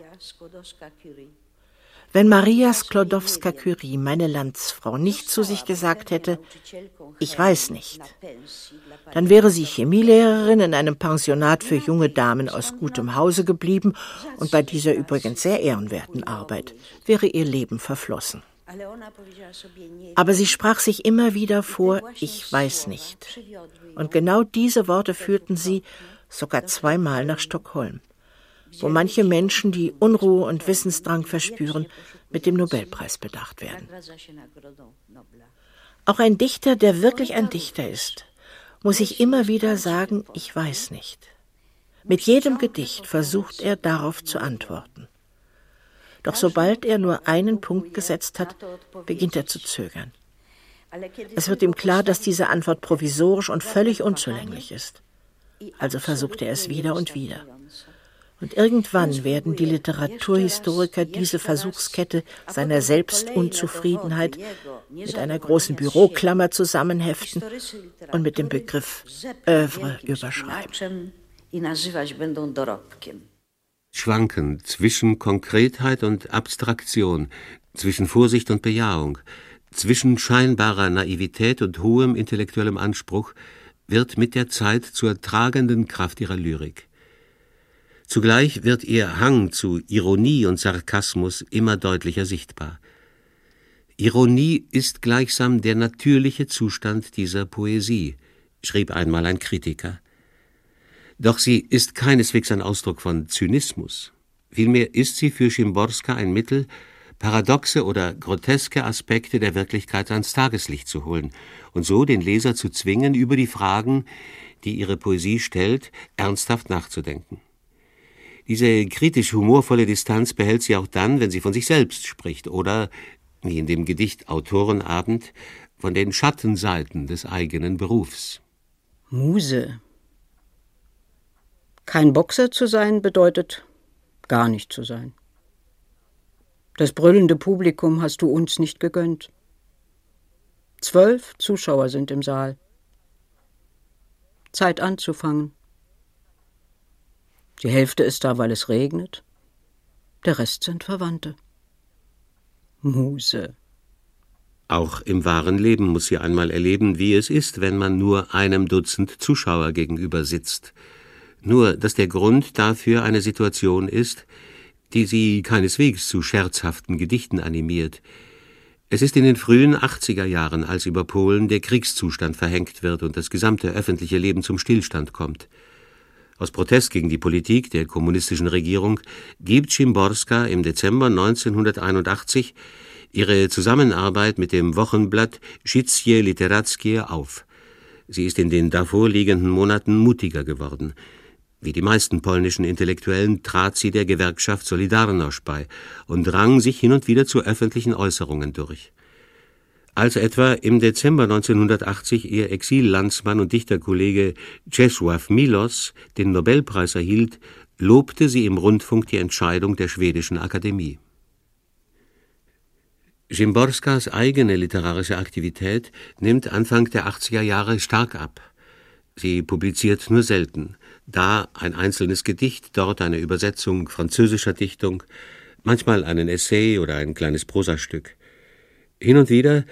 Wenn Maria Sklodowska-Curie, meine Landsfrau, nicht zu sich gesagt hätte, ich weiß nicht, dann wäre sie Chemielehrerin in einem Pensionat für junge Damen aus gutem Hause geblieben und bei dieser übrigens sehr ehrenwerten Arbeit wäre ihr Leben verflossen. Aber sie sprach sich immer wieder vor, ich weiß nicht. Und genau diese Worte führten sie sogar zweimal nach Stockholm wo manche Menschen, die Unruhe und Wissensdrang verspüren, mit dem Nobelpreis bedacht werden. Auch ein Dichter, der wirklich ein Dichter ist, muss sich immer wieder sagen, ich weiß nicht. Mit jedem Gedicht versucht er darauf zu antworten. Doch sobald er nur einen Punkt gesetzt hat, beginnt er zu zögern. Es wird ihm klar, dass diese Antwort provisorisch und völlig unzulänglich ist. Also versucht er es wieder und wieder. Und irgendwann werden die Literaturhistoriker diese Versuchskette seiner Selbstunzufriedenheit mit einer großen Büroklammer zusammenheften und mit dem Begriff Övre überschreiben. Schwanken zwischen Konkretheit und Abstraktion, zwischen Vorsicht und Bejahung, zwischen scheinbarer Naivität und hohem intellektuellem Anspruch wird mit der Zeit zur tragenden Kraft ihrer Lyrik. Zugleich wird ihr Hang zu Ironie und Sarkasmus immer deutlicher sichtbar. Ironie ist gleichsam der natürliche Zustand dieser Poesie, schrieb einmal ein Kritiker. Doch sie ist keineswegs ein Ausdruck von Zynismus. Vielmehr ist sie für Schimborska ein Mittel, paradoxe oder groteske Aspekte der Wirklichkeit ans Tageslicht zu holen und so den Leser zu zwingen, über die Fragen, die ihre Poesie stellt, ernsthaft nachzudenken. Diese kritisch-humorvolle Distanz behält sie auch dann, wenn sie von sich selbst spricht oder, wie in dem Gedicht Autorenabend, von den Schattenseiten des eigenen Berufs. Muse. Kein Boxer zu sein bedeutet gar nicht zu sein. Das brüllende Publikum hast du uns nicht gegönnt. Zwölf Zuschauer sind im Saal. Zeit anzufangen. Die Hälfte ist da, weil es regnet. Der Rest sind Verwandte. Muse. Auch im wahren Leben muss sie einmal erleben, wie es ist, wenn man nur einem Dutzend Zuschauer gegenüber sitzt. Nur, dass der Grund dafür eine Situation ist, die sie keineswegs zu scherzhaften Gedichten animiert. Es ist in den frühen 80er Jahren, als über Polen der Kriegszustand verhängt wird und das gesamte öffentliche Leben zum Stillstand kommt. Aus Protest gegen die Politik der kommunistischen Regierung gibt Szymborska im Dezember 1981 ihre Zusammenarbeit mit dem Wochenblatt Życie Literackie auf. Sie ist in den davor liegenden Monaten mutiger geworden. Wie die meisten polnischen Intellektuellen trat sie der Gewerkschaft Solidarność bei und rang sich hin und wieder zu öffentlichen Äußerungen durch. Als etwa im Dezember 1980 ihr Exillandsmann und Dichterkollege Czesław Milos den Nobelpreis erhielt, lobte sie im Rundfunk die Entscheidung der schwedischen Akademie. Szymborskas eigene literarische Aktivität nimmt Anfang der 80er Jahre stark ab. Sie publiziert nur selten, da ein einzelnes Gedicht, dort eine Übersetzung französischer Dichtung, manchmal einen Essay oder ein kleines Prosastück. Hin und wieder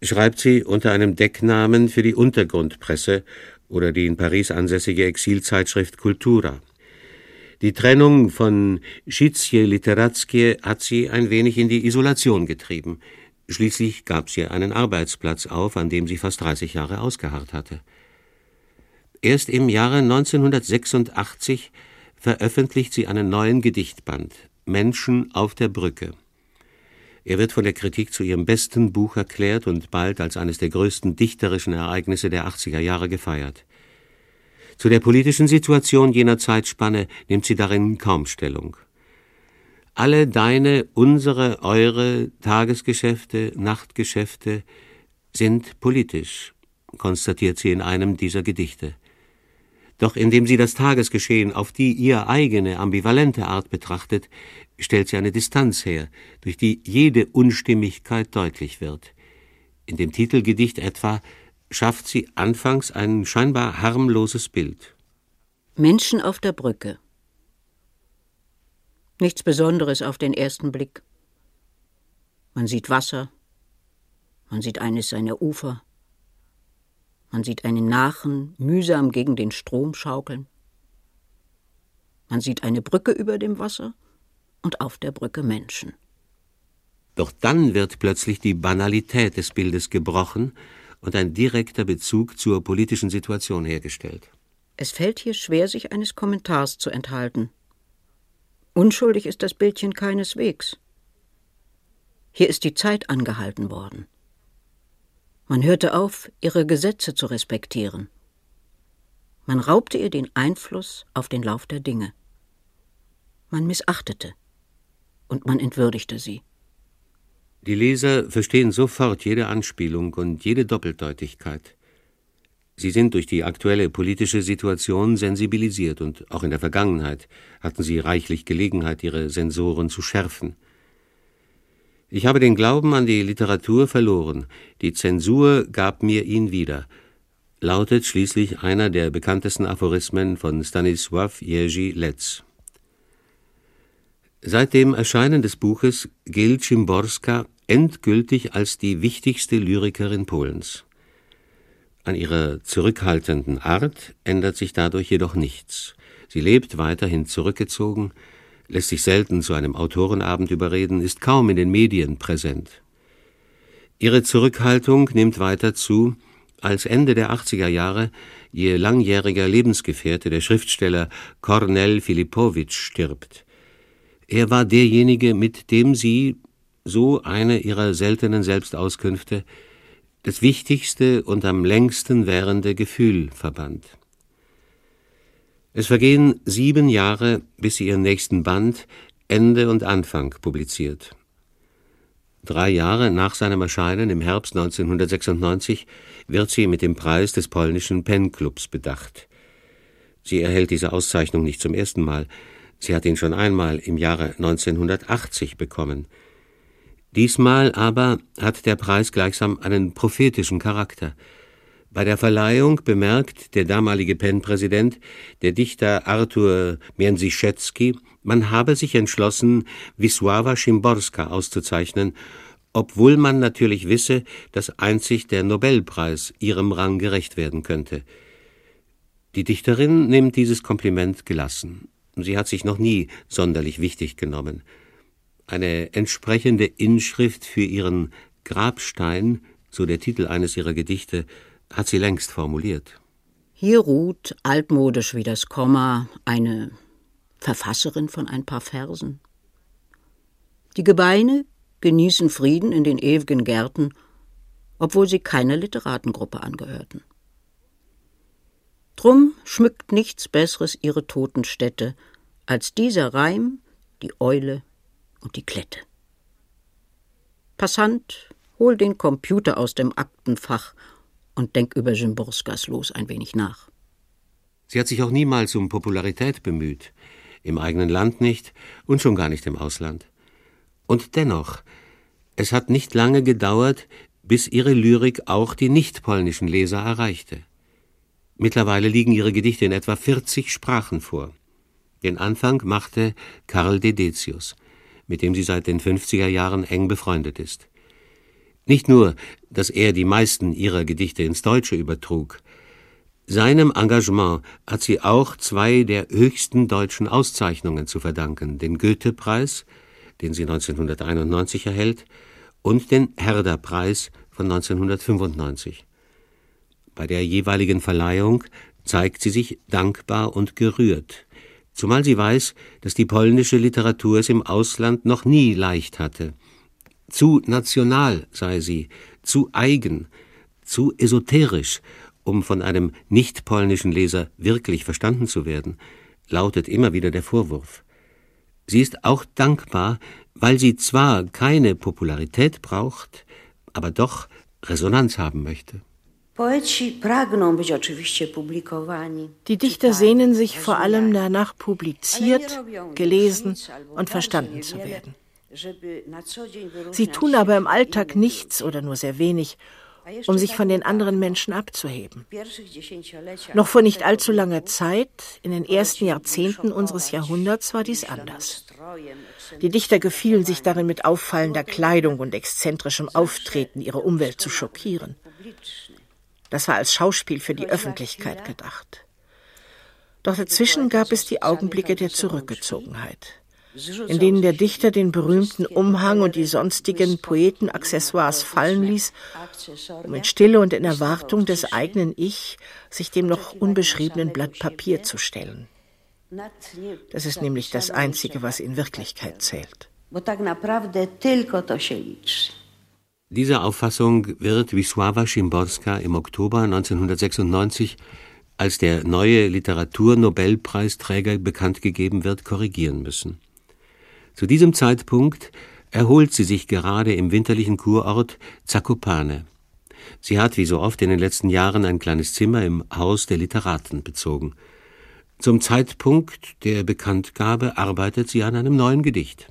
schreibt sie unter einem Decknamen für die Untergrundpresse oder die in Paris ansässige Exilzeitschrift Cultura. Die Trennung von Życie Literackie hat sie ein wenig in die Isolation getrieben. Schließlich gab sie einen Arbeitsplatz auf, an dem sie fast 30 Jahre ausgeharrt hatte. Erst im Jahre 1986 veröffentlicht sie einen neuen Gedichtband, Menschen auf der Brücke. Er wird von der Kritik zu ihrem besten Buch erklärt und bald als eines der größten dichterischen Ereignisse der 80er Jahre gefeiert. Zu der politischen Situation jener Zeitspanne nimmt sie darin kaum Stellung. Alle deine, unsere, eure Tagesgeschäfte, Nachtgeschäfte sind politisch, konstatiert sie in einem dieser Gedichte. Doch indem sie das Tagesgeschehen auf die ihr eigene ambivalente Art betrachtet, stellt sie eine Distanz her, durch die jede Unstimmigkeit deutlich wird. In dem Titelgedicht etwa schafft sie anfangs ein scheinbar harmloses Bild. Menschen auf der Brücke. Nichts Besonderes auf den ersten Blick. Man sieht Wasser, man sieht eines seiner Ufer, man sieht einen Nachen mühsam gegen den Strom schaukeln, man sieht eine Brücke über dem Wasser und auf der Brücke Menschen. Doch dann wird plötzlich die Banalität des Bildes gebrochen und ein direkter Bezug zur politischen Situation hergestellt. Es fällt hier schwer, sich eines Kommentars zu enthalten. Unschuldig ist das Bildchen keineswegs. Hier ist die Zeit angehalten worden. Man hörte auf, ihre Gesetze zu respektieren. Man raubte ihr den Einfluss auf den Lauf der Dinge. Man missachtete und man entwürdigte sie. Die Leser verstehen sofort jede Anspielung und jede Doppeldeutigkeit. Sie sind durch die aktuelle politische Situation sensibilisiert und auch in der Vergangenheit hatten sie reichlich Gelegenheit, ihre Sensoren zu schärfen. Ich habe den Glauben an die Literatur verloren. Die Zensur gab mir ihn wieder, lautet schließlich einer der bekanntesten Aphorismen von Stanisław Jerzy Letz. Seit dem Erscheinen des Buches gilt Szymborska endgültig als die wichtigste Lyrikerin Polens. An ihrer zurückhaltenden Art ändert sich dadurch jedoch nichts. Sie lebt weiterhin zurückgezogen, lässt sich selten zu einem Autorenabend überreden, ist kaum in den Medien präsent. Ihre Zurückhaltung nimmt weiter zu, als Ende der 80er Jahre ihr langjähriger Lebensgefährte, der Schriftsteller Kornel Filipowitsch, stirbt. Er war derjenige, mit dem sie, so eine ihrer seltenen Selbstauskünfte, das wichtigste und am längsten währende Gefühl verband. Es vergehen sieben Jahre, bis sie ihren nächsten Band Ende und Anfang publiziert. Drei Jahre nach seinem Erscheinen im Herbst 1996 wird sie mit dem Preis des polnischen Pen-Clubs bedacht. Sie erhält diese Auszeichnung nicht zum ersten Mal. Sie hat ihn schon einmal im Jahre 1980 bekommen. Diesmal aber hat der Preis gleichsam einen prophetischen Charakter. Bei der Verleihung bemerkt der damalige PEN-Präsident, der Dichter Arthur Międzyszewski, man habe sich entschlossen, Wisława Szymborska auszuzeichnen, obwohl man natürlich wisse, dass einzig der Nobelpreis ihrem Rang gerecht werden könnte. Die Dichterin nimmt dieses Kompliment gelassen. Sie hat sich noch nie sonderlich wichtig genommen. Eine entsprechende Inschrift für ihren Grabstein, so der Titel eines ihrer Gedichte, hat sie längst formuliert. Hier ruht, altmodisch wie das Komma, eine Verfasserin von ein paar Versen. Die Gebeine genießen Frieden in den ewigen Gärten, obwohl sie keiner Literatengruppe angehörten. Drum schmückt nichts Besseres ihre Totenstätte als dieser Reim, die Eule und die Klette. Passant, hol den Computer aus dem Aktenfach und denk über Szymborskas Los ein wenig nach. Sie hat sich auch niemals um Popularität bemüht, im eigenen Land nicht und schon gar nicht im Ausland. Und dennoch, es hat nicht lange gedauert, bis ihre Lyrik auch die nicht-polnischen Leser erreichte. Mittlerweile liegen ihre Gedichte in etwa 40 Sprachen vor. Den Anfang machte Karl Dedetius, mit dem sie seit den 50er Jahren eng befreundet ist. Nicht nur, dass er die meisten ihrer Gedichte ins Deutsche übertrug, seinem Engagement hat sie auch zwei der höchsten deutschen Auszeichnungen zu verdanken, den Goethe-Preis, den sie 1991 erhält, und den Herder-Preis von 1995. Bei der jeweiligen Verleihung zeigt sie sich dankbar und gerührt, zumal sie weiß, dass die polnische Literatur es im Ausland noch nie leicht hatte. Zu national sei sie, zu eigen, zu esoterisch, um von einem nicht polnischen Leser wirklich verstanden zu werden, lautet immer wieder der Vorwurf. Sie ist auch dankbar, weil sie zwar keine Popularität braucht, aber doch Resonanz haben möchte. Die Dichter sehnen sich vor allem danach, publiziert, gelesen und verstanden zu werden. Sie tun aber im Alltag nichts oder nur sehr wenig, um sich von den anderen Menschen abzuheben. Noch vor nicht allzu langer Zeit, in den ersten Jahrzehnten unseres Jahrhunderts, war dies anders. Die Dichter gefielen sich darin, mit auffallender Kleidung und exzentrischem Auftreten ihre Umwelt zu schockieren. Das war als Schauspiel für die Öffentlichkeit gedacht. Doch dazwischen gab es die Augenblicke der Zurückgezogenheit in denen der Dichter den berühmten Umhang und die sonstigen Poetenaccessoires fallen ließ, um in Stille und in Erwartung des eigenen Ich sich dem noch unbeschriebenen Blatt Papier zu stellen. Das ist nämlich das Einzige, was in Wirklichkeit zählt. Diese Auffassung wird Wisława Szymborska im Oktober 1996, als der neue Literaturnobelpreisträger bekannt gegeben wird, korrigieren müssen. Zu diesem Zeitpunkt erholt sie sich gerade im winterlichen Kurort Zakopane. Sie hat wie so oft in den letzten Jahren ein kleines Zimmer im Haus der Literaten bezogen. Zum Zeitpunkt der Bekanntgabe arbeitet sie an einem neuen Gedicht.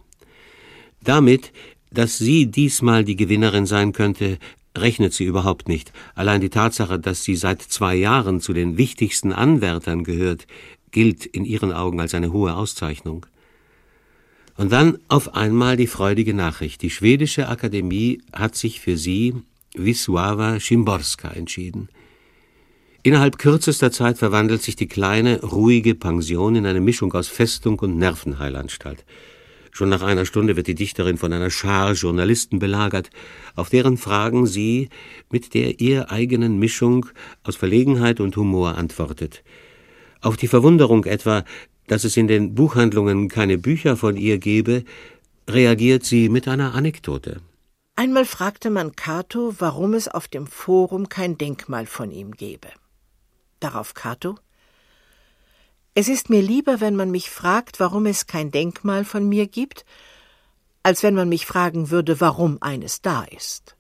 Damit, dass sie diesmal die Gewinnerin sein könnte, rechnet sie überhaupt nicht. Allein die Tatsache, dass sie seit zwei Jahren zu den wichtigsten Anwärtern gehört, gilt in ihren Augen als eine hohe Auszeichnung. Und dann auf einmal die freudige Nachricht. Die schwedische Akademie hat sich für sie, Wisława Szymborska, entschieden. Innerhalb kürzester Zeit verwandelt sich die kleine, ruhige Pension in eine Mischung aus Festung und Nervenheilanstalt. Schon nach einer Stunde wird die Dichterin von einer Schar Journalisten belagert, auf deren Fragen sie mit der ihr eigenen Mischung aus Verlegenheit und Humor antwortet. Auf die Verwunderung etwa, dass es in den Buchhandlungen keine Bücher von ihr gebe, reagiert sie mit einer Anekdote. Einmal fragte man Cato, warum es auf dem Forum kein Denkmal von ihm gebe. Darauf Cato Es ist mir lieber, wenn man mich fragt, warum es kein Denkmal von mir gibt, als wenn man mich fragen würde, warum eines da ist.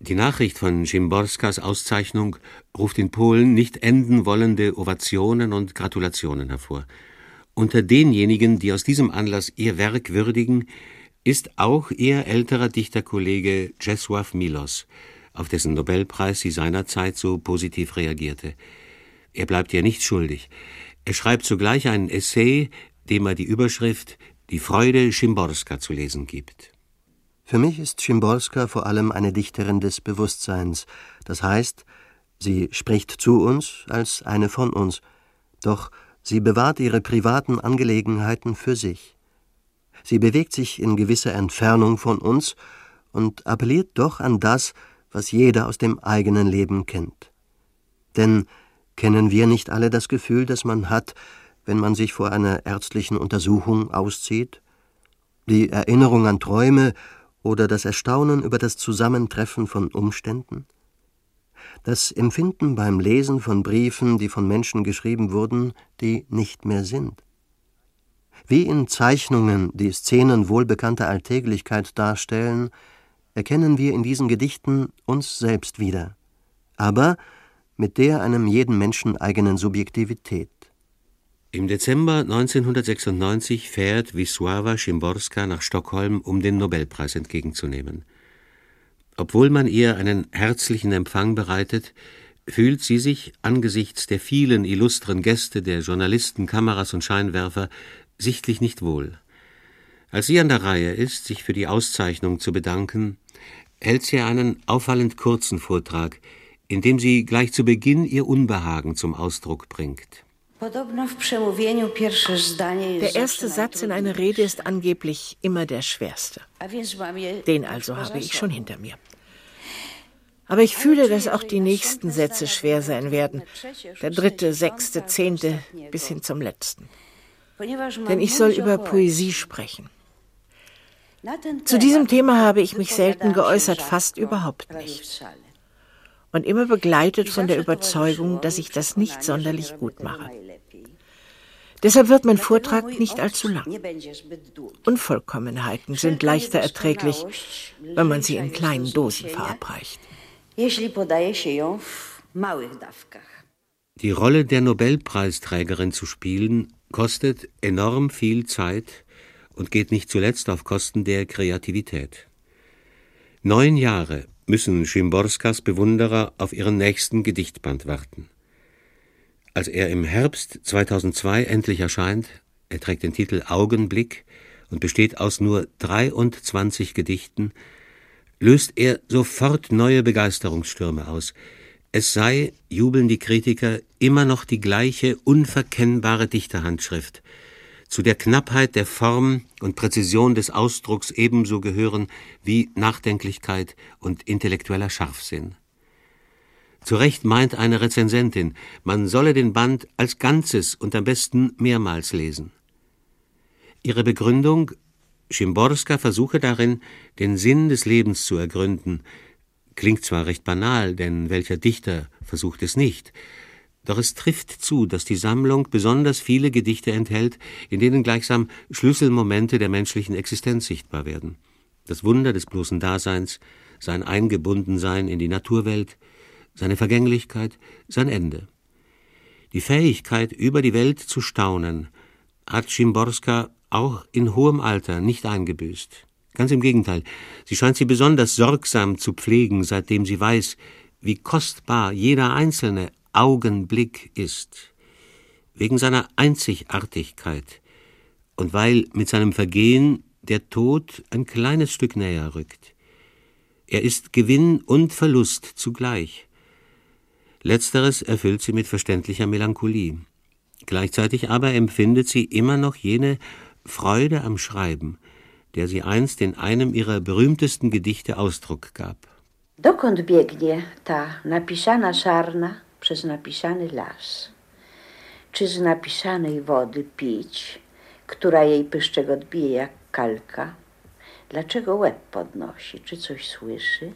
Die Nachricht von Szymborskas Auszeichnung ruft in Polen nicht enden wollende Ovationen und Gratulationen hervor. Unter denjenigen, die aus diesem Anlass ihr Werk würdigen, ist auch ihr älterer Dichterkollege Czesław Milos, auf dessen Nobelpreis sie seinerzeit so positiv reagierte. Er bleibt ihr nicht schuldig. Er schreibt zugleich einen Essay, dem er die Überschrift Die Freude Szymborska zu lesen gibt. Für mich ist Szymborska vor allem eine Dichterin des Bewusstseins, das heißt, sie spricht zu uns als eine von uns, doch Sie bewahrt ihre privaten Angelegenheiten für sich. Sie bewegt sich in gewisser Entfernung von uns und appelliert doch an das, was jeder aus dem eigenen Leben kennt. Denn kennen wir nicht alle das Gefühl, das man hat, wenn man sich vor einer ärztlichen Untersuchung auszieht? Die Erinnerung an Träume oder das Erstaunen über das Zusammentreffen von Umständen? Das Empfinden beim Lesen von Briefen, die von Menschen geschrieben wurden, die nicht mehr sind. Wie in Zeichnungen, die Szenen wohlbekannter Alltäglichkeit darstellen, erkennen wir in diesen Gedichten uns selbst wieder, aber mit der einem jeden Menschen eigenen Subjektivität. Im Dezember 1996 fährt Wisława Szymborska nach Stockholm, um den Nobelpreis entgegenzunehmen. Obwohl man ihr einen herzlichen Empfang bereitet, fühlt sie sich angesichts der vielen illustren Gäste, der Journalisten, Kameras und Scheinwerfer, sichtlich nicht wohl. Als sie an der Reihe ist, sich für die Auszeichnung zu bedanken, hält sie einen auffallend kurzen Vortrag, in dem sie gleich zu Beginn ihr Unbehagen zum Ausdruck bringt. Der erste Satz in einer Rede ist angeblich immer der schwerste. Den also habe ich schon hinter mir. Aber ich fühle, dass auch die nächsten Sätze schwer sein werden. Der dritte, sechste, zehnte bis hin zum letzten. Denn ich soll über Poesie sprechen. Zu diesem Thema habe ich mich selten geäußert, fast überhaupt nicht und immer begleitet von der Überzeugung, dass ich das nicht sonderlich gut mache. Deshalb wird mein Vortrag nicht allzu lang. Unvollkommenheiten sind leichter erträglich, wenn man sie in kleinen Dosen verabreicht. Die Rolle der Nobelpreisträgerin zu spielen, kostet enorm viel Zeit und geht nicht zuletzt auf Kosten der Kreativität. Neun Jahre müssen Schimborskas Bewunderer auf ihren nächsten Gedichtband warten. Als er im Herbst 2002 endlich erscheint, er trägt den Titel Augenblick und besteht aus nur 23 Gedichten, löst er sofort neue Begeisterungsstürme aus. Es sei, jubeln die Kritiker, immer noch die gleiche unverkennbare Dichterhandschrift, zu der Knappheit der Form und Präzision des Ausdrucks ebenso gehören wie Nachdenklichkeit und intellektueller Scharfsinn. Zu Recht meint eine Rezensentin, man solle den Band als Ganzes und am besten mehrmals lesen. Ihre Begründung Schimborska versuche darin, den Sinn des Lebens zu ergründen. Klingt zwar recht banal, denn welcher Dichter versucht es nicht, doch es trifft zu, dass die Sammlung besonders viele Gedichte enthält, in denen gleichsam Schlüsselmomente der menschlichen Existenz sichtbar werden. Das Wunder des bloßen Daseins, sein Eingebundensein in die Naturwelt, seine Vergänglichkeit, sein Ende. Die Fähigkeit, über die Welt zu staunen, hat Schimborska auch in hohem Alter nicht eingebüßt. Ganz im Gegenteil, sie scheint sie besonders sorgsam zu pflegen, seitdem sie weiß, wie kostbar jeder einzelne Augenblick ist, wegen seiner Einzigartigkeit und weil mit seinem Vergehen der Tod ein kleines Stück näher rückt. Er ist Gewinn und Verlust zugleich. Letzteres erfüllt sie mit verständlicher Melancholie. Gleichzeitig aber empfindet sie immer noch jene Freude am Schreiben, der sie einst in einem ihrer berühmtesten Gedichte Ausdruck gab. Dokąd biegnie ta napisana czarna, przez napisany las. Czy z napisanej wody pić, która jej pyszczek odbije jak kalka? Dlaczego łeb podnosi? Czy coś słyszy?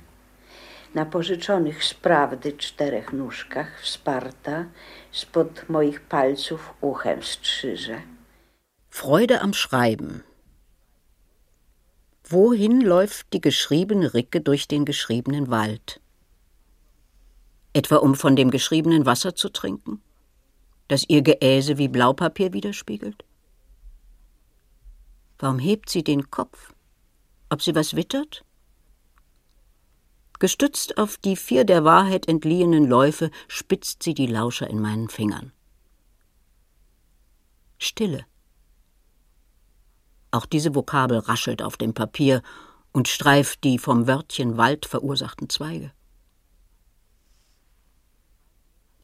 Na pożyczonych z prawdy czterech nóżkach wsparta spod moich palców uchem strzyże. Freude am Schreiben. Wohin läuft die geschriebene Ricke durch den geschriebenen Wald? Etwa um von dem geschriebenen Wasser zu trinken, das ihr Geäse wie Blaupapier widerspiegelt? Warum hebt sie den Kopf? Ob sie was wittert? Gestützt auf die vier der Wahrheit entliehenen Läufe spitzt sie die Lauscher in meinen Fingern. Stille. Auch diese Vokabel raschelt auf dem Papier und streift die vom Wörtchen Wald verursachten Zweige.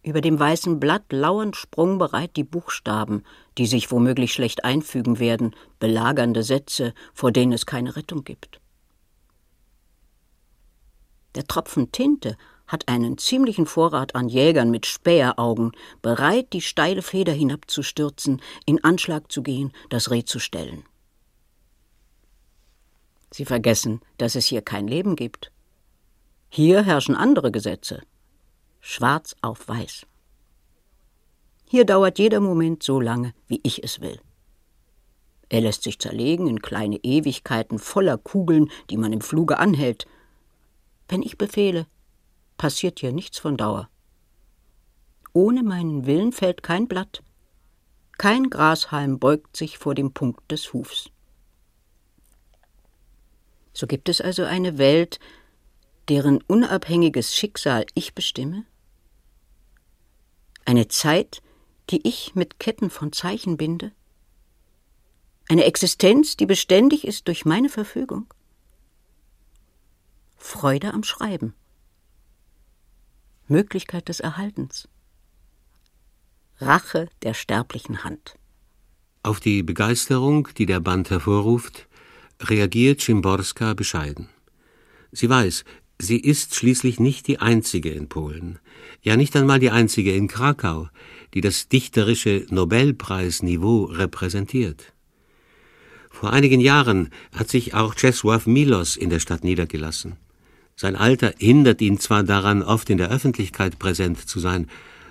Über dem weißen Blatt lauernd sprungbereit die Buchstaben, die sich womöglich schlecht einfügen werden, belagernde Sätze, vor denen es keine Rettung gibt. Der Tropfen Tinte hat einen ziemlichen Vorrat an Jägern mit Späheraugen, bereit, die steile Feder hinabzustürzen, in Anschlag zu gehen, das Reh zu stellen. Sie vergessen, dass es hier kein Leben gibt. Hier herrschen andere Gesetze. Schwarz auf weiß. Hier dauert jeder Moment so lange, wie ich es will. Er lässt sich zerlegen in kleine Ewigkeiten voller Kugeln, die man im Fluge anhält. Wenn ich befehle, passiert hier nichts von Dauer. Ohne meinen Willen fällt kein Blatt. Kein Grashalm beugt sich vor dem Punkt des Hufs. So gibt es also eine Welt, deren unabhängiges Schicksal ich bestimme? Eine Zeit, die ich mit Ketten von Zeichen binde? Eine Existenz, die beständig ist durch meine Verfügung? Freude am Schreiben. Möglichkeit des Erhaltens. Rache der sterblichen Hand. Auf die Begeisterung, die der Band hervorruft, reagiert Szymborska bescheiden. Sie weiß, sie ist schließlich nicht die einzige in Polen, ja nicht einmal die einzige in Krakau, die das dichterische Nobelpreisniveau repräsentiert. Vor einigen Jahren hat sich auch Czesław Milos in der Stadt niedergelassen. Sein Alter hindert ihn zwar daran, oft in der Öffentlichkeit präsent zu sein,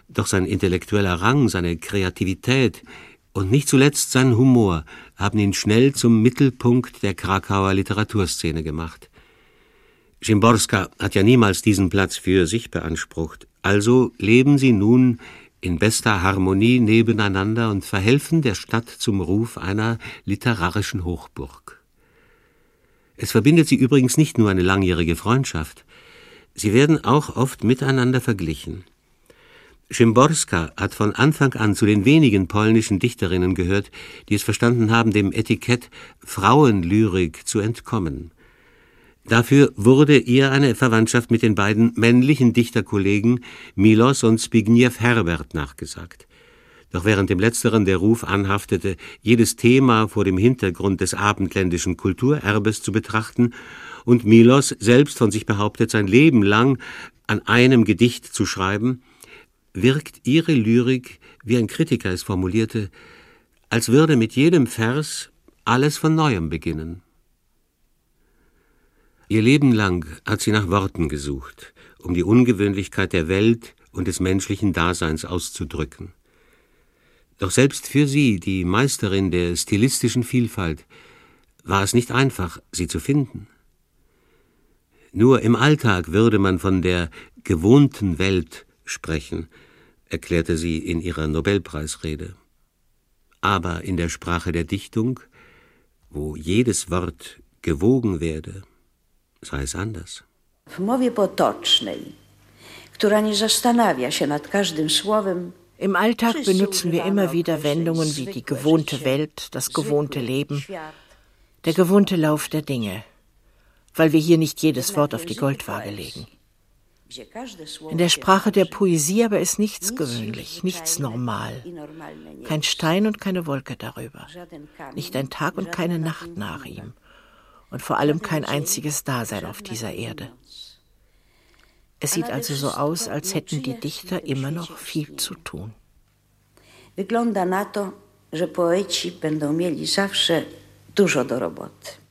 doch sein intellektueller Rang, seine Kreativität, und nicht zuletzt sein Humor haben ihn schnell zum Mittelpunkt der Krakauer Literaturszene gemacht. Szymborska hat ja niemals diesen Platz für sich beansprucht, also leben sie nun in bester Harmonie nebeneinander und verhelfen der Stadt zum Ruf einer literarischen Hochburg. Es verbindet sie übrigens nicht nur eine langjährige Freundschaft, sie werden auch oft miteinander verglichen. Szymborska hat von Anfang an zu den wenigen polnischen Dichterinnen gehört, die es verstanden haben, dem Etikett Frauenlyrik zu entkommen. Dafür wurde ihr eine Verwandtschaft mit den beiden männlichen Dichterkollegen Milos und Zbigniew Herbert nachgesagt. Doch während dem letzteren der Ruf anhaftete, jedes Thema vor dem Hintergrund des abendländischen Kulturerbes zu betrachten und Milos selbst von sich behauptet, sein Leben lang an einem Gedicht zu schreiben, wirkt ihre Lyrik, wie ein Kritiker es formulierte, als würde mit jedem Vers alles von neuem beginnen. Ihr Leben lang hat sie nach Worten gesucht, um die Ungewöhnlichkeit der Welt und des menschlichen Daseins auszudrücken. Doch selbst für sie, die Meisterin der stilistischen Vielfalt, war es nicht einfach, sie zu finden. Nur im Alltag würde man von der gewohnten Welt sprechen, erklärte sie in ihrer Nobelpreisrede. Aber in der Sprache der Dichtung, wo jedes Wort gewogen werde, sei es anders. W mowie potocznej, która nie zastanawia się nad każdym słowem, Im Alltag benutzen wir immer wieder Wendungen wie die gewohnte Welt, das gewohnte Leben, der gewohnte Lauf der Dinge, weil wir hier nicht jedes Wort auf die Goldwaage legen. In der Sprache der Poesie aber ist nichts gewöhnlich, nichts normal. Kein Stein und keine Wolke darüber. Nicht ein Tag und keine Nacht nach ihm. Und vor allem kein einziges Dasein auf dieser Erde. Es sieht also so aus, als hätten die Dichter immer noch viel zu tun. Wygląda na to, że poeci będą mieli zawsze dużo do roboty.